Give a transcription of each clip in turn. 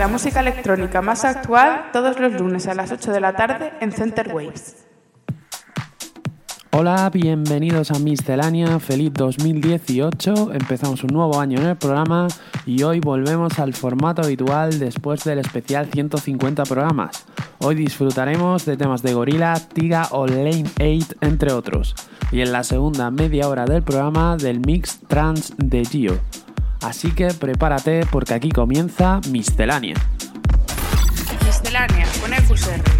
La música electrónica más actual todos los lunes a las 8 de la tarde en Center Waves. Hola, bienvenidos a Miscelánea, feliz 2018. Empezamos un nuevo año en el programa y hoy volvemos al formato habitual después del especial 150 programas. Hoy disfrutaremos de temas de Gorilla, Tiga o Lane 8, entre otros. Y en la segunda media hora del programa del mix trans de Gio. Así que prepárate porque aquí comienza Miscelánea. Miscelánea con EQSR. Suffer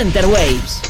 Center Waves.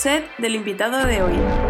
Set del invitado de hoy.